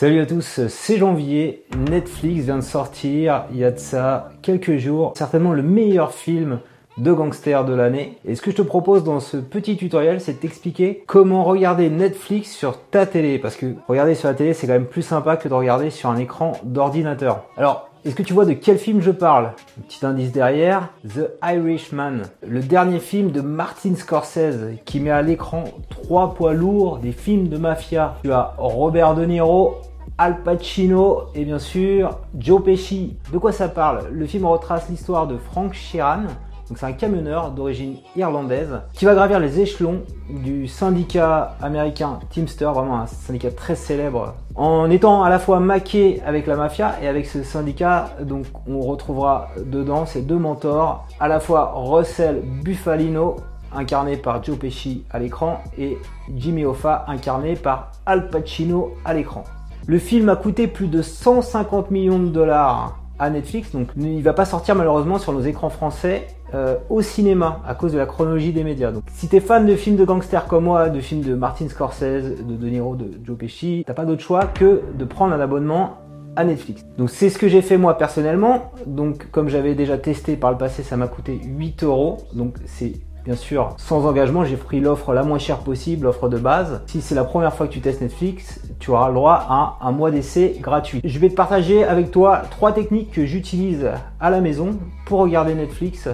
Salut à tous, c'est Janvier. Netflix vient de sortir, il y a de ça quelques jours, certainement le meilleur film de gangster de l'année. Et ce que je te propose dans ce petit tutoriel, c'est de t'expliquer comment regarder Netflix sur ta télé. Parce que regarder sur la télé, c'est quand même plus sympa que de regarder sur un écran d'ordinateur. Alors, est-ce que tu vois de quel film je parle? Un petit indice derrière, The Irishman, le dernier film de Martin Scorsese qui met à l'écran trois poids lourds des films de mafia. Tu as Robert De Niro, Al Pacino et bien sûr Joe Pesci. De quoi ça parle? Le film retrace l'histoire de Frank Sheeran, donc c'est un camionneur d'origine irlandaise qui va gravir les échelons du syndicat américain Teamster, vraiment un syndicat très célèbre, en étant à la fois maqué avec la mafia et avec ce syndicat, donc on retrouvera dedans ces deux mentors, à la fois Russell Buffalino incarné par Joe Pesci à l'écran et Jimmy Hoffa incarné par Al Pacino à l'écran. Le film a coûté plus de 150 millions de dollars à Netflix, donc il va pas sortir malheureusement sur nos écrans français euh, au cinéma à cause de la chronologie des médias. Donc si t'es fan de films de gangsters comme moi, de films de Martin Scorsese, de De Niro, de Joe Pesci, t'as pas d'autre choix que de prendre un abonnement à Netflix. Donc c'est ce que j'ai fait moi personnellement. Donc comme j'avais déjà testé par le passé, ça m'a coûté 8 euros. Donc c'est Bien sûr, sans engagement, j'ai pris l'offre la moins chère possible, l'offre de base. Si c'est la première fois que tu testes Netflix, tu auras le droit à un mois d'essai gratuit. Je vais te partager avec toi trois techniques que j'utilise à la maison pour regarder Netflix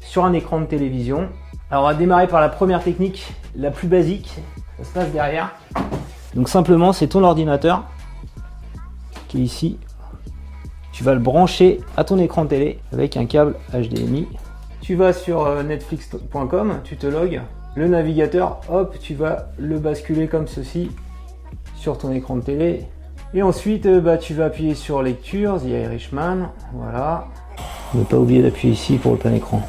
sur un écran de télévision. Alors on va démarrer par la première technique, la plus basique. Ça se passe derrière. Donc simplement, c'est ton ordinateur qui est ici. Tu vas le brancher à ton écran télé avec un câble HDMI tu vas sur euh, netflix.com, tu te logs, le navigateur, hop, tu vas le basculer comme ceci sur ton écran de télé. Et ensuite, euh, bah, tu vas appuyer sur lecture, The Irishman, voilà. Ne pas oublier d'appuyer ici pour le plein écran.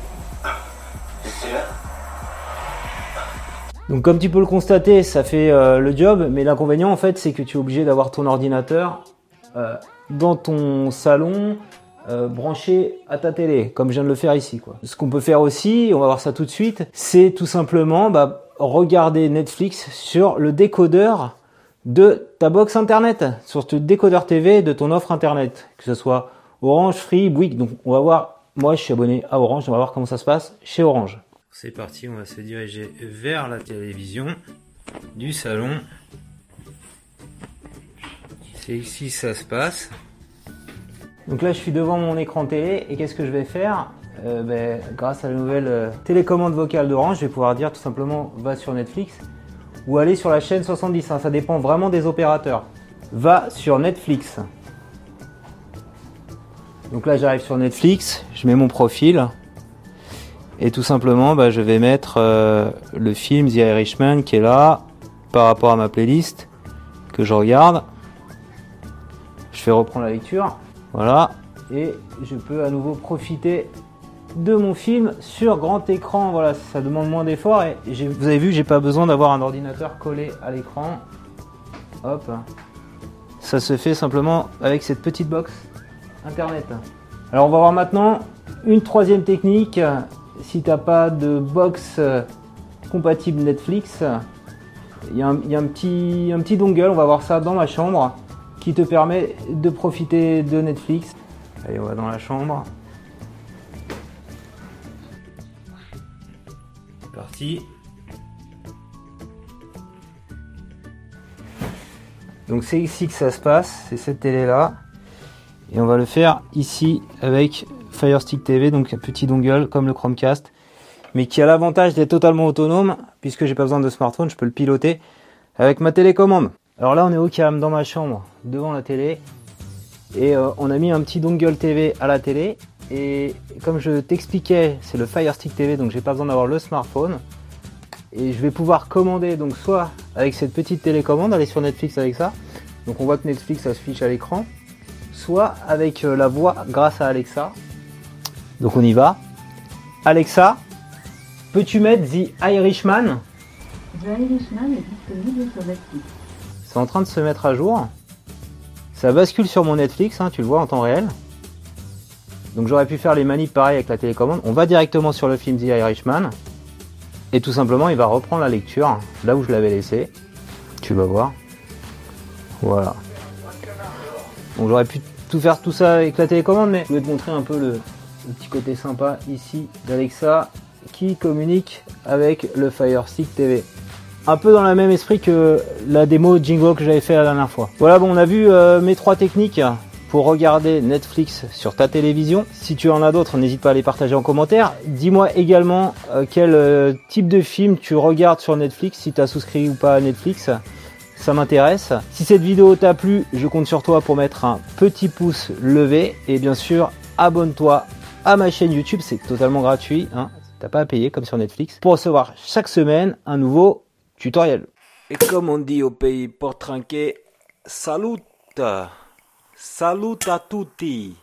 Donc comme tu peux le constater, ça fait euh, le job, mais l'inconvénient en fait, c'est que tu es obligé d'avoir ton ordinateur dans ton salon, euh, branché à ta télé, comme je viens de le faire ici. Quoi. Ce qu'on peut faire aussi, on va voir ça tout de suite, c'est tout simplement bah, regarder Netflix sur le décodeur de ta box internet, sur le décodeur TV de ton offre internet, que ce soit Orange, Free, Bouygues. Donc on va voir, moi je suis abonné à Orange, on va voir comment ça se passe chez Orange. C'est parti, on va se diriger vers la télévision du salon. C'est ici ça se passe. Donc là, je suis devant mon écran télé et qu'est-ce que je vais faire euh, ben, Grâce à la nouvelle euh, télécommande vocale d'Orange, je vais pouvoir dire tout simplement va sur Netflix ou aller sur la chaîne 70. Hein. ça dépend vraiment des opérateurs. Va sur Netflix. Donc là, j'arrive sur Netflix, je mets mon profil et tout simplement, ben, je vais mettre euh, le film The Irishman qui est là par rapport à ma playlist que je regarde. Je fais reprendre la lecture. Voilà. Et je peux à nouveau profiter de mon film sur grand écran. Voilà, ça demande moins d'efforts. Et vous avez vu, j'ai pas besoin d'avoir un ordinateur collé à l'écran. Hop. Ça se fait simplement avec cette petite box internet. Alors on va voir maintenant une troisième technique. Si tu n'as pas de box compatible Netflix, il y, a un, petit, un petit dongle, on va voir ça dans ma chambre qui te permet de profiter de Netflix. Allez, on va dans la chambre. C'est parti. Donc c'est ici que ça se passe, c'est cette télé là. Et on va le faire ici avec Fire Stick TV, donc un petit dongle comme le Chromecast, mais qui a l'avantage d'être totalement autonome, puisque j'ai pas besoin de smartphone, je peux le piloter avec ma télécommande. Alors là, on est au calme dans ma chambre, devant la télé. Et euh, on a mis un petit dongle TV à la télé. Et comme je t'expliquais, c'est le Fire Stick TV, donc j'ai pas besoin d'avoir le smartphone. Et je vais pouvoir commander donc soit avec cette petite télécommande, aller sur Netflix avec ça. Donc on voit que Netflix s'affiche à l'écran. Soit avec euh, la voix grâce à Alexa. Donc on y va. Alexa, peux-tu mettre The Irishman? The Irishman est disponible sur Netflix. C'est en train de se mettre à jour. Ça bascule sur mon Netflix, hein, tu le vois en temps réel. Donc j'aurais pu faire les manips pareil avec la télécommande. On va directement sur le film The Irishman. Et tout simplement, il va reprendre la lecture là où je l'avais laissé. Tu vas voir. Voilà. Donc j'aurais pu tout faire tout ça avec la télécommande, mais je vais te montrer un peu le, petit côté sympa ici d'Alexa qui communique avec le Fire Stick TV. Un peu dans le même esprit que la démo Jingo que j'avais fait la dernière fois. Voilà, bon, on a vu euh, mes trois techniques pour regarder Netflix sur ta télévision. Si tu en as d'autres, n'hésite pas à les partager en commentaire. Dis-moi également euh, quel euh, type de film tu regardes sur Netflix, si tu as souscrit ou pas à Netflix. Ça m'intéresse. Si cette vidéo t'a plu, je compte sur toi pour mettre un petit pouce levé. Et bien sûr, abonne-toi à ma chaîne YouTube, c'est totalement gratuit. Hein. T'as pas à payer comme sur Netflix pour recevoir chaque semaine un nouveau Et comme on dit au pays pour trinquer, salut Salut a tutti